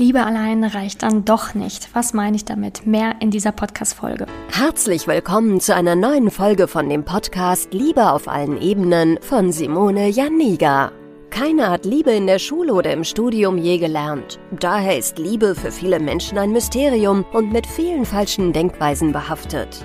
Liebe allein reicht dann doch nicht. Was meine ich damit? Mehr in dieser Podcast-Folge. Herzlich willkommen zu einer neuen Folge von dem Podcast Liebe auf allen Ebenen von Simone Janiga. Keiner hat Liebe in der Schule oder im Studium je gelernt. Daher ist Liebe für viele Menschen ein Mysterium und mit vielen falschen Denkweisen behaftet.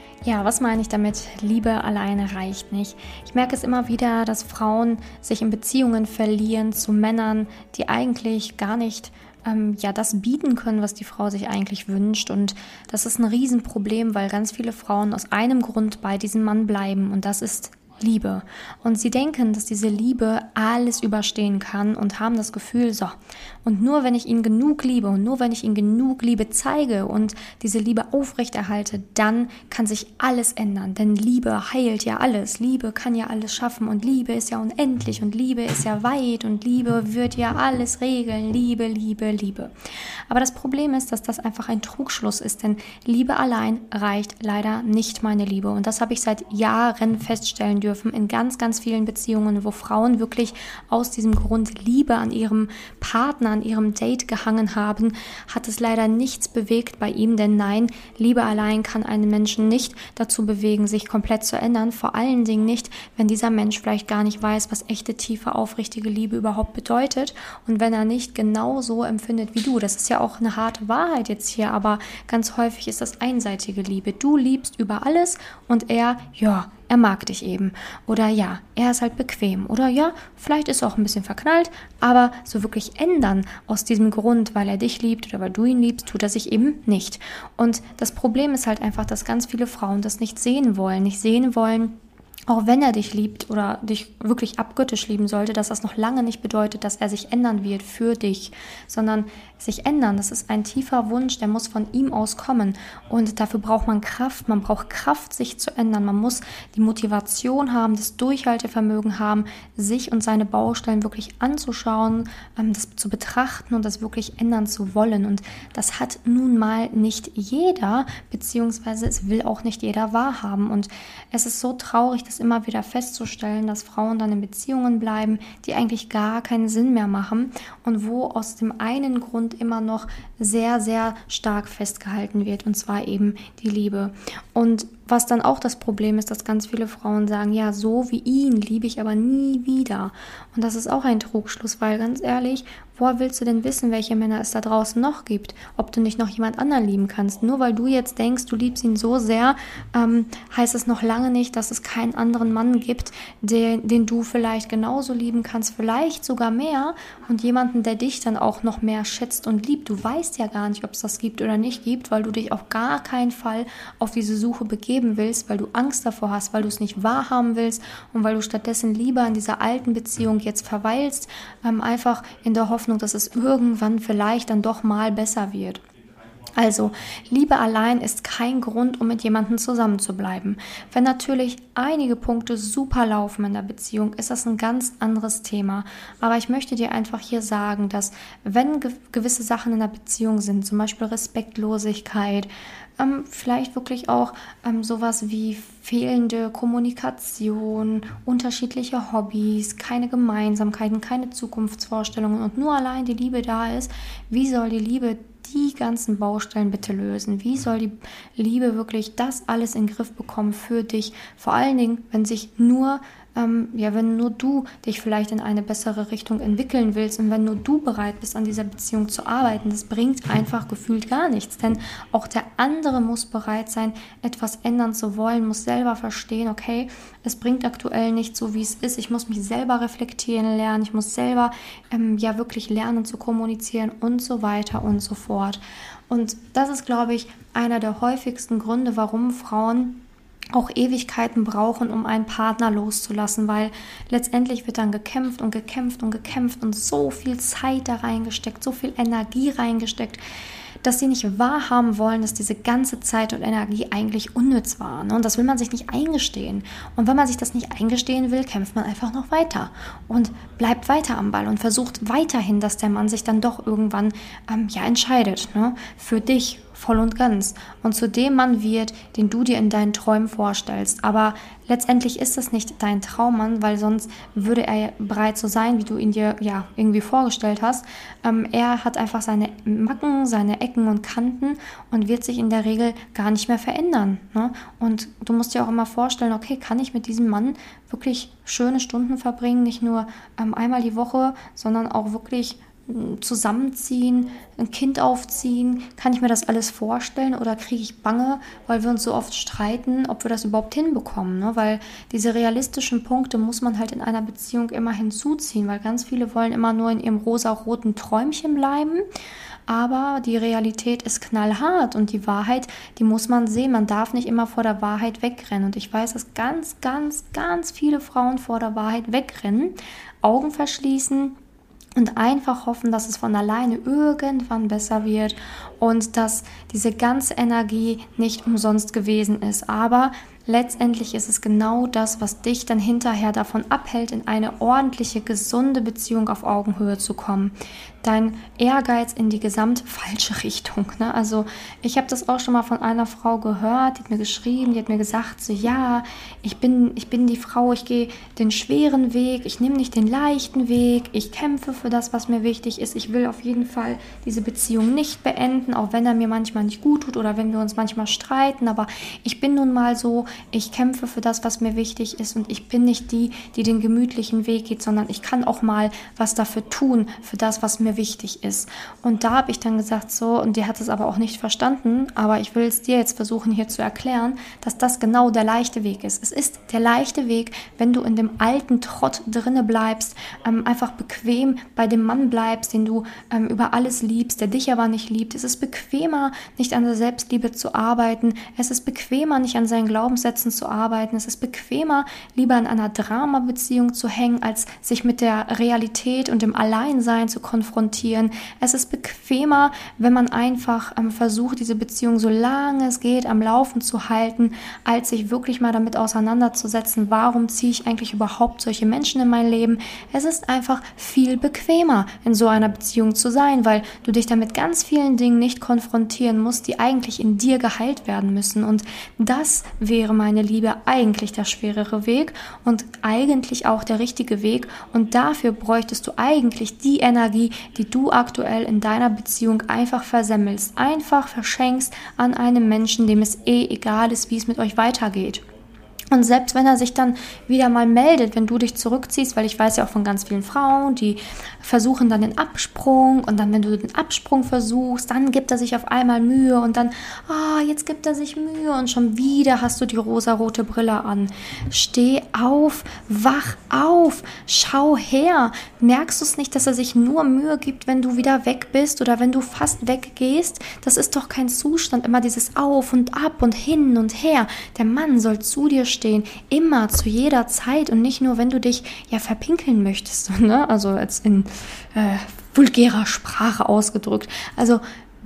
Ja, was meine ich damit? Liebe alleine reicht nicht. Ich merke es immer wieder, dass Frauen sich in Beziehungen verlieren zu Männern, die eigentlich gar nicht ähm, ja das bieten können, was die Frau sich eigentlich wünscht. Und das ist ein Riesenproblem, weil ganz viele Frauen aus einem Grund bei diesem Mann bleiben und das ist Liebe. Und sie denken, dass diese Liebe alles überstehen kann und haben das Gefühl, so, und nur wenn ich ihn genug liebe und nur wenn ich ihn genug Liebe zeige und diese Liebe aufrechterhalte, dann kann sich alles ändern. Denn Liebe heilt ja alles. Liebe kann ja alles schaffen und Liebe ist ja unendlich und Liebe ist ja weit und Liebe wird ja alles regeln. Liebe, Liebe, Liebe. Aber das Problem ist, dass das einfach ein Trugschluss ist, denn Liebe allein reicht leider nicht meine Liebe. Und das habe ich seit Jahren feststellen dürfen in ganz, ganz vielen Beziehungen, wo Frauen wirklich aus diesem Grund Liebe an ihrem Partner, an ihrem Date gehangen haben, hat es leider nichts bewegt bei ihm, denn nein, Liebe allein kann einen Menschen nicht dazu bewegen, sich komplett zu ändern, vor allen Dingen nicht, wenn dieser Mensch vielleicht gar nicht weiß, was echte, tiefe, aufrichtige Liebe überhaupt bedeutet und wenn er nicht genau so empfindet wie du. Das ist ja auch eine harte Wahrheit jetzt hier, aber ganz häufig ist das einseitige Liebe. Du liebst über alles und er, ja, er mag dich eben. Oder ja, er ist halt bequem. Oder ja, vielleicht ist er auch ein bisschen verknallt, aber so wirklich ändern aus diesem Grund, weil er dich liebt oder weil du ihn liebst, tut er sich eben nicht. Und das Problem ist halt einfach, dass ganz viele Frauen das nicht sehen wollen, nicht sehen wollen, auch wenn er dich liebt oder dich wirklich abgöttisch lieben sollte, dass das noch lange nicht bedeutet, dass er sich ändern wird für dich, sondern sich ändern, das ist ein tiefer Wunsch, der muss von ihm aus kommen. Und dafür braucht man Kraft, man braucht Kraft, sich zu ändern, man muss die Motivation haben, das Durchhaltevermögen haben, sich und seine Baustellen wirklich anzuschauen, ähm, das zu betrachten und das wirklich ändern zu wollen. Und das hat nun mal nicht jeder, beziehungsweise es will auch nicht jeder wahrhaben. Und es ist so traurig, das immer wieder festzustellen, dass Frauen dann in Beziehungen bleiben, die eigentlich gar keinen Sinn mehr machen und wo aus dem einen Grund immer noch sehr, sehr stark festgehalten wird, und zwar eben die Liebe. Und was dann auch das Problem ist, dass ganz viele Frauen sagen, ja, so wie ihn liebe ich aber nie wieder. Und das ist auch ein Trugschluss, weil ganz ehrlich, woher willst du denn wissen, welche Männer es da draußen noch gibt? Ob du nicht noch jemand anderen lieben kannst? Nur weil du jetzt denkst, du liebst ihn so sehr, ähm, heißt es noch lange nicht, dass es keinen anderen Mann gibt, den, den du vielleicht genauso lieben kannst, vielleicht sogar mehr und jemanden, der dich dann auch noch mehr schätzt und liebt. Du weißt ja gar nicht, ob es das gibt oder nicht gibt, weil du dich auf gar keinen Fall auf diese Suche begeben leben willst, weil du Angst davor hast, weil du es nicht wahrhaben willst und weil du stattdessen lieber in dieser alten Beziehung jetzt verweilst, ähm, einfach in der Hoffnung, dass es irgendwann vielleicht dann doch mal besser wird. Also, Liebe allein ist kein Grund, um mit jemandem zusammenzubleiben. Wenn natürlich einige Punkte super laufen in der Beziehung, ist das ein ganz anderes Thema. Aber ich möchte dir einfach hier sagen, dass wenn ge gewisse Sachen in der Beziehung sind, zum Beispiel Respektlosigkeit, ähm, vielleicht wirklich auch ähm, sowas wie fehlende Kommunikation, unterschiedliche Hobbys, keine Gemeinsamkeiten, keine Zukunftsvorstellungen und nur allein die Liebe da ist, wie soll die Liebe die ganzen Baustellen bitte lösen? Wie soll die Liebe wirklich das alles in den Griff bekommen für dich? Vor allen Dingen, wenn sich nur ähm, ja, wenn nur du dich vielleicht in eine bessere Richtung entwickeln willst und wenn nur du bereit bist, an dieser Beziehung zu arbeiten, das bringt einfach gefühlt gar nichts. Denn auch der andere muss bereit sein, etwas ändern zu wollen, muss selber verstehen, okay, es bringt aktuell nicht so, wie es ist. Ich muss mich selber reflektieren lernen, ich muss selber ähm, ja wirklich lernen zu kommunizieren und so weiter und so fort. Und das ist, glaube ich, einer der häufigsten Gründe, warum Frauen auch Ewigkeiten brauchen, um einen Partner loszulassen, weil letztendlich wird dann gekämpft und gekämpft und gekämpft und so viel Zeit da reingesteckt, so viel Energie reingesteckt, dass sie nicht wahrhaben wollen, dass diese ganze Zeit und Energie eigentlich unnütz war. Ne? Und das will man sich nicht eingestehen. Und wenn man sich das nicht eingestehen will, kämpft man einfach noch weiter und bleibt weiter am Ball und versucht weiterhin, dass der Mann sich dann doch irgendwann ähm, ja entscheidet ne? für dich voll und ganz und zu dem Mann wird, den du dir in deinen Träumen vorstellst. Aber letztendlich ist das nicht dein Traummann, weil sonst würde er bereit so sein, wie du ihn dir ja irgendwie vorgestellt hast. Ähm, er hat einfach seine Macken, seine Ecken und Kanten und wird sich in der Regel gar nicht mehr verändern. Ne? Und du musst dir auch immer vorstellen, okay, kann ich mit diesem Mann wirklich schöne Stunden verbringen, nicht nur ähm, einmal die Woche, sondern auch wirklich zusammenziehen, ein Kind aufziehen? Kann ich mir das alles vorstellen oder kriege ich Bange, weil wir uns so oft streiten, ob wir das überhaupt hinbekommen? Ne? Weil diese realistischen Punkte muss man halt in einer Beziehung immer hinzuziehen, weil ganz viele wollen immer nur in ihrem rosa-roten Träumchen bleiben. Aber die Realität ist knallhart und die Wahrheit, die muss man sehen. Man darf nicht immer vor der Wahrheit wegrennen. Und ich weiß, dass ganz, ganz, ganz viele Frauen vor der Wahrheit wegrennen, Augen verschließen, und einfach hoffen, dass es von alleine irgendwann besser wird und dass diese ganze Energie nicht umsonst gewesen ist. Aber letztendlich ist es genau das, was dich dann hinterher davon abhält, in eine ordentliche, gesunde Beziehung auf Augenhöhe zu kommen dein Ehrgeiz in die gesamt falsche Richtung. Ne? Also ich habe das auch schon mal von einer Frau gehört, die hat mir geschrieben, die hat mir gesagt, so ja, ich bin, ich bin die Frau, ich gehe den schweren Weg, ich nehme nicht den leichten Weg, ich kämpfe für das, was mir wichtig ist, ich will auf jeden Fall diese Beziehung nicht beenden, auch wenn er mir manchmal nicht gut tut oder wenn wir uns manchmal streiten, aber ich bin nun mal so, ich kämpfe für das, was mir wichtig ist und ich bin nicht die, die den gemütlichen Weg geht, sondern ich kann auch mal was dafür tun, für das, was mir wichtig ist. Und da habe ich dann gesagt, so, und die hat es aber auch nicht verstanden, aber ich will es dir jetzt versuchen hier zu erklären, dass das genau der leichte Weg ist. Es ist der leichte Weg, wenn du in dem alten Trott drinne bleibst, ähm, einfach bequem bei dem Mann bleibst, den du ähm, über alles liebst, der dich aber nicht liebt. Es ist bequemer, nicht an der Selbstliebe zu arbeiten. Es ist bequemer, nicht an seinen Glaubenssätzen zu arbeiten. Es ist bequemer, lieber in einer Drama-Beziehung zu hängen, als sich mit der Realität und dem Alleinsein zu konfrontieren. Es ist bequemer, wenn man einfach ähm, versucht, diese Beziehung so lange es geht am Laufen zu halten, als sich wirklich mal damit auseinanderzusetzen, warum ziehe ich eigentlich überhaupt solche Menschen in mein Leben. Es ist einfach viel bequemer, in so einer Beziehung zu sein, weil du dich damit ganz vielen Dingen nicht konfrontieren musst, die eigentlich in dir geheilt werden müssen. Und das wäre, meine Liebe, eigentlich der schwerere Weg und eigentlich auch der richtige Weg. Und dafür bräuchtest du eigentlich die Energie, die du aktuell in deiner Beziehung einfach versemmelst, einfach verschenkst an einen Menschen, dem es eh egal ist, wie es mit euch weitergeht. Und selbst wenn er sich dann wieder mal meldet, wenn du dich zurückziehst, weil ich weiß ja auch von ganz vielen Frauen, die versuchen dann den Absprung und dann, wenn du den Absprung versuchst, dann gibt er sich auf einmal Mühe und dann, ah, oh, jetzt gibt er sich Mühe und schon wieder hast du die rosarote Brille an. Steh auf, wach auf, schau her. Merkst du es nicht, dass er sich nur Mühe gibt, wenn du wieder weg bist oder wenn du fast weggehst? Das ist doch kein Zustand, immer dieses Auf und Ab und hin und her. Der Mann soll zu dir stehen stehen, immer zu jeder Zeit und nicht nur, wenn du dich ja verpinkeln möchtest, ne? also jetzt in äh, vulgärer Sprache ausgedrückt. Also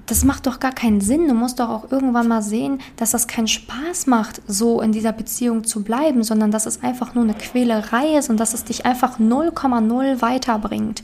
das macht doch gar keinen Sinn. Du musst doch auch irgendwann mal sehen, dass das keinen Spaß macht, so in dieser Beziehung zu bleiben, sondern dass es einfach nur eine Quälerei ist und dass es dich einfach 0,0 weiterbringt.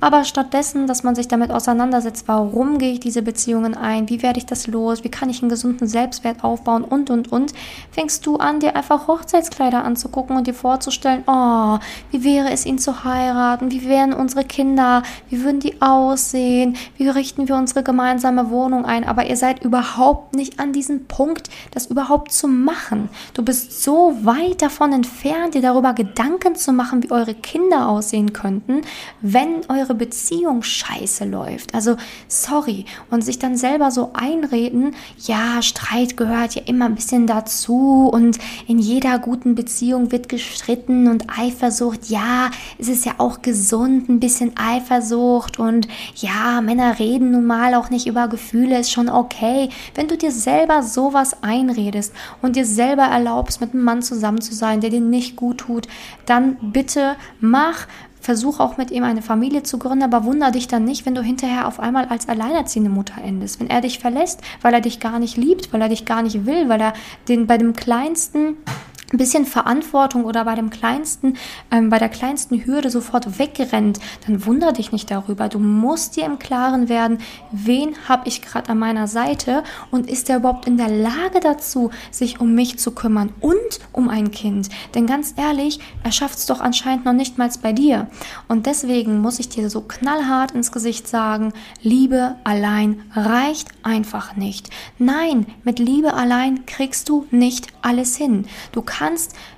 Aber stattdessen, dass man sich damit auseinandersetzt, warum gehe ich diese Beziehungen ein, wie werde ich das los, wie kann ich einen gesunden Selbstwert aufbauen und, und, und, fängst du an, dir einfach Hochzeitskleider anzugucken und dir vorzustellen, oh, wie wäre es, ihn zu heiraten, wie wären unsere Kinder, wie würden die aussehen, wie richten wir unsere gemeinsame Wohnung ein, aber ihr seid überhaupt nicht an diesem Punkt, das überhaupt zu machen. Du bist so weit davon entfernt, dir darüber Gedanken zu machen, wie eure Kinder aussehen könnten, wenn eure eure Beziehung scheiße läuft. Also sorry. Und sich dann selber so einreden, ja, Streit gehört ja immer ein bisschen dazu und in jeder guten Beziehung wird gestritten und Eifersucht, ja, es ist ja auch gesund, ein bisschen Eifersucht und ja, Männer reden nun mal auch nicht über Gefühle, ist schon okay. Wenn du dir selber sowas einredest und dir selber erlaubst, mit einem Mann zusammen zu sein, der dir nicht gut tut, dann bitte mach Versuch auch mit ihm eine Familie zu gründen, aber wunder dich dann nicht, wenn du hinterher auf einmal als alleinerziehende Mutter endest. Wenn er dich verlässt, weil er dich gar nicht liebt, weil er dich gar nicht will, weil er den bei dem kleinsten ein bisschen Verantwortung oder bei dem kleinsten, ähm, bei der kleinsten Hürde sofort wegrennt, dann wunder dich nicht darüber. Du musst dir im Klaren werden, wen habe ich gerade an meiner Seite und ist er überhaupt in der Lage dazu, sich um mich zu kümmern und um ein Kind. Denn ganz ehrlich, er schafft es doch anscheinend noch nicht mal bei dir. Und deswegen muss ich dir so knallhart ins Gesicht sagen, Liebe allein reicht einfach nicht. Nein, mit Liebe allein kriegst du nicht alles hin. Du kannst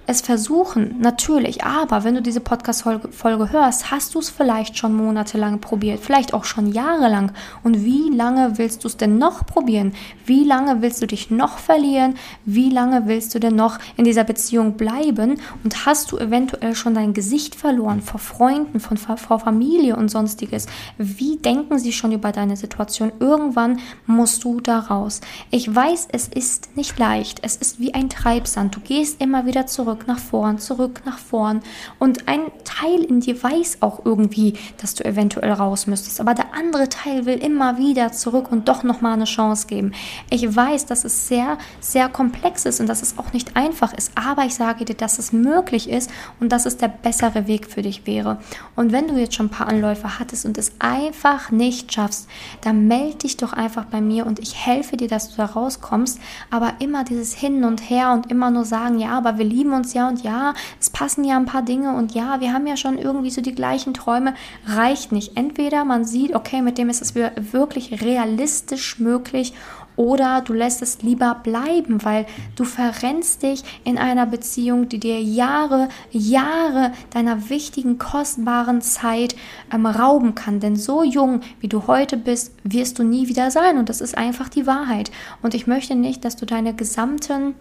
es versuchen, natürlich, aber wenn du diese Podcast-Folge hörst, hast du es vielleicht schon monatelang probiert, vielleicht auch schon jahrelang. Und wie lange willst du es denn noch probieren? Wie lange willst du dich noch verlieren? Wie lange willst du denn noch in dieser Beziehung bleiben? Und hast du eventuell schon dein Gesicht verloren vor Freunden, von, vor Familie und sonstiges? Wie denken sie schon über deine Situation? Irgendwann musst du da raus. Ich weiß, es ist nicht leicht. Es ist wie ein Treibsand. Du gehst immer wieder zurück nach vorn, zurück nach vorn. Und ein Teil in dir weiß auch irgendwie, dass du eventuell raus müsstest. Aber der andere Teil will immer wieder zurück und doch nochmal eine Chance geben. Ich weiß, dass es sehr, sehr komplex ist und dass es auch nicht einfach ist. Aber ich sage dir, dass es möglich ist und dass es der bessere Weg für dich wäre. Und wenn du jetzt schon ein paar Anläufe hattest und es einfach nicht schaffst, dann melde dich doch einfach bei mir und ich helfe dir, dass du da rauskommst. Aber immer dieses Hin und Her und immer nur sagen, ja, aber wir lieben uns ja und ja, es passen ja ein paar Dinge und ja, wir haben ja schon irgendwie so die gleichen Träume, reicht nicht. Entweder man sieht, okay, mit dem ist es wirklich realistisch möglich oder du lässt es lieber bleiben, weil du verrennst dich in einer Beziehung, die dir Jahre, Jahre deiner wichtigen, kostbaren Zeit ähm, rauben kann. Denn so jung, wie du heute bist, wirst du nie wieder sein. Und das ist einfach die Wahrheit. Und ich möchte nicht, dass du deine gesamten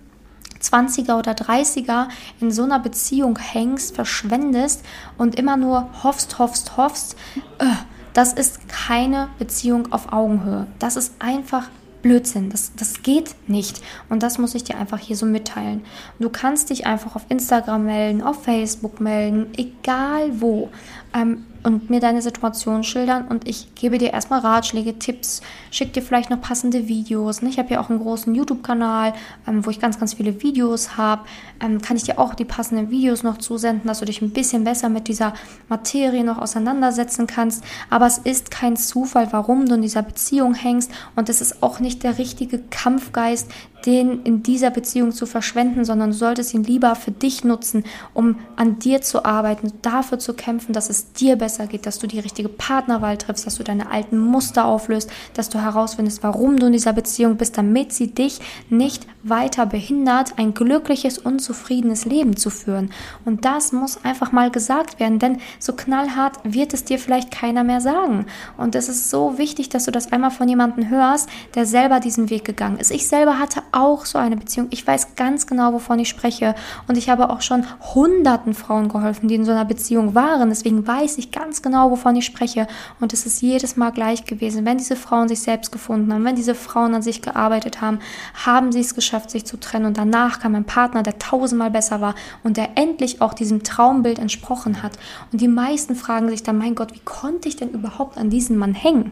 20er oder 30er in so einer Beziehung hängst, verschwendest und immer nur hoffst, hoffst, hoffst, äh, das ist keine Beziehung auf Augenhöhe. Das ist einfach Blödsinn. Das, das geht nicht. Und das muss ich dir einfach hier so mitteilen. Du kannst dich einfach auf Instagram melden, auf Facebook melden, egal wo. Ähm, und mir deine Situation schildern und ich gebe dir erstmal Ratschläge, Tipps, schick dir vielleicht noch passende Videos. Ne? Ich habe ja auch einen großen YouTube-Kanal, ähm, wo ich ganz, ganz viele Videos habe. Ähm, kann ich dir auch die passenden Videos noch zusenden, dass du dich ein bisschen besser mit dieser Materie noch auseinandersetzen kannst. Aber es ist kein Zufall, warum du in dieser Beziehung hängst und es ist auch nicht der richtige Kampfgeist, den in dieser Beziehung zu verschwenden, sondern du solltest ihn lieber für dich nutzen, um an dir zu arbeiten, dafür zu kämpfen, dass es dir besser geht, dass du die richtige Partnerwahl triffst, dass du deine alten Muster auflöst, dass du herausfindest, warum du in dieser Beziehung bist, damit sie dich nicht weiter behindert, ein glückliches, unzufriedenes Leben zu führen. Und das muss einfach mal gesagt werden, denn so knallhart wird es dir vielleicht keiner mehr sagen. Und es ist so wichtig, dass du das einmal von jemandem hörst, der selber diesen Weg gegangen ist. Ich selber hatte auch so eine Beziehung. Ich weiß ganz genau, wovon ich spreche. Und ich habe auch schon hunderten Frauen geholfen, die in so einer Beziehung waren. Deswegen weiß ich ganz genau, wovon ich spreche. Und es ist jedes Mal gleich gewesen. Wenn diese Frauen sich selbst gefunden haben, wenn diese Frauen an sich gearbeitet haben, haben sie es geschafft, sich zu trennen. Und danach kam ein Partner, der tausendmal besser war und der endlich auch diesem Traumbild entsprochen hat. Und die meisten fragen sich dann, mein Gott, wie konnte ich denn überhaupt an diesen Mann hängen?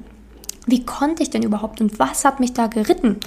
Wie konnte ich denn überhaupt und was hat mich da geritten?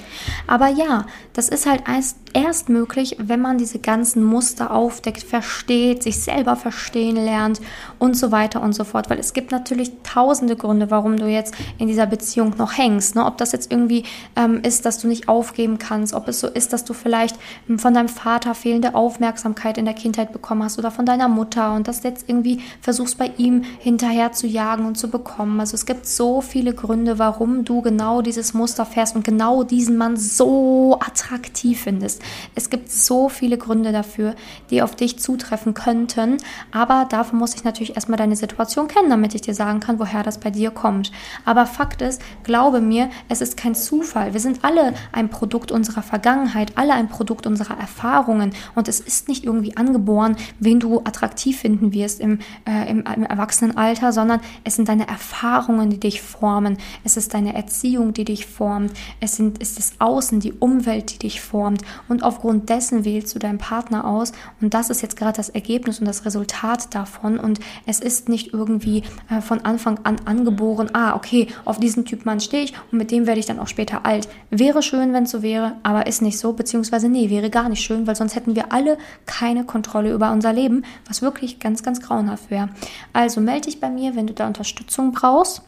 Aber ja, das ist halt erst, erst möglich, wenn man diese ganzen Muster aufdeckt, versteht, sich selber verstehen lernt und so weiter und so fort. Weil es gibt natürlich tausende Gründe, warum du jetzt in dieser Beziehung noch hängst. Ne? Ob das jetzt irgendwie ähm, ist, dass du nicht aufgeben kannst, ob es so ist, dass du vielleicht ähm, von deinem Vater fehlende Aufmerksamkeit in der Kindheit bekommen hast oder von deiner Mutter und das jetzt irgendwie versuchst bei ihm hinterher zu jagen und zu bekommen. Also es gibt so viele Gründe, warum warum du genau dieses Muster fährst und genau diesen Mann so attraktiv findest. Es gibt so viele Gründe dafür, die auf dich zutreffen könnten, aber dafür muss ich natürlich erstmal deine Situation kennen, damit ich dir sagen kann, woher das bei dir kommt. Aber Fakt ist, glaube mir, es ist kein Zufall. Wir sind alle ein Produkt unserer Vergangenheit, alle ein Produkt unserer Erfahrungen und es ist nicht irgendwie angeboren, wen du attraktiv finden wirst im, äh, im, im Erwachsenenalter, sondern es sind deine Erfahrungen, die dich formen. Es ist deine Erziehung, die dich formt. Es sind, ist das Außen, die Umwelt, die dich formt. Und aufgrund dessen wählst du deinen Partner aus. Und das ist jetzt gerade das Ergebnis und das Resultat davon. Und es ist nicht irgendwie äh, von Anfang an angeboren, ah, okay, auf diesen Typ Mann stehe ich und mit dem werde ich dann auch später alt. Wäre schön, wenn es so wäre, aber ist nicht so, beziehungsweise nee, wäre gar nicht schön, weil sonst hätten wir alle keine Kontrolle über unser Leben, was wirklich ganz, ganz grauenhaft wäre. Also melde dich bei mir, wenn du da Unterstützung brauchst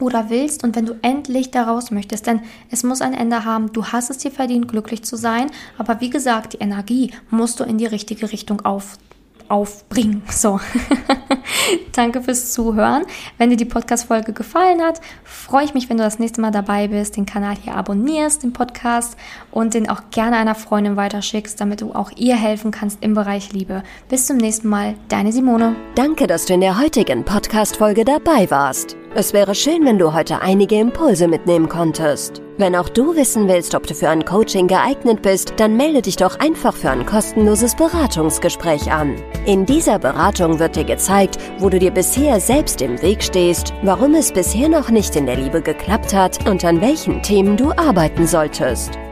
oder willst und wenn du endlich daraus möchtest, denn es muss ein Ende haben. Du hast es dir verdient, glücklich zu sein, aber wie gesagt, die Energie musst du in die richtige Richtung auf, aufbringen. So. Danke fürs Zuhören. Wenn dir die Podcast-Folge gefallen hat, freue ich mich, wenn du das nächste Mal dabei bist, den Kanal hier abonnierst, den Podcast und den auch gerne einer Freundin weiterschickst, damit du auch ihr helfen kannst im Bereich Liebe. Bis zum nächsten Mal, deine Simone. Danke, dass du in der heutigen Podcast-Folge dabei warst. Es wäre schön, wenn du heute einige Impulse mitnehmen konntest. Wenn auch du wissen willst, ob du für ein Coaching geeignet bist, dann melde dich doch einfach für ein kostenloses Beratungsgespräch an. In dieser Beratung wird dir gezeigt, wo du dir bisher selbst im Weg stehst, warum es bisher noch nicht in der Liebe geklappt hat und an welchen Themen du arbeiten solltest.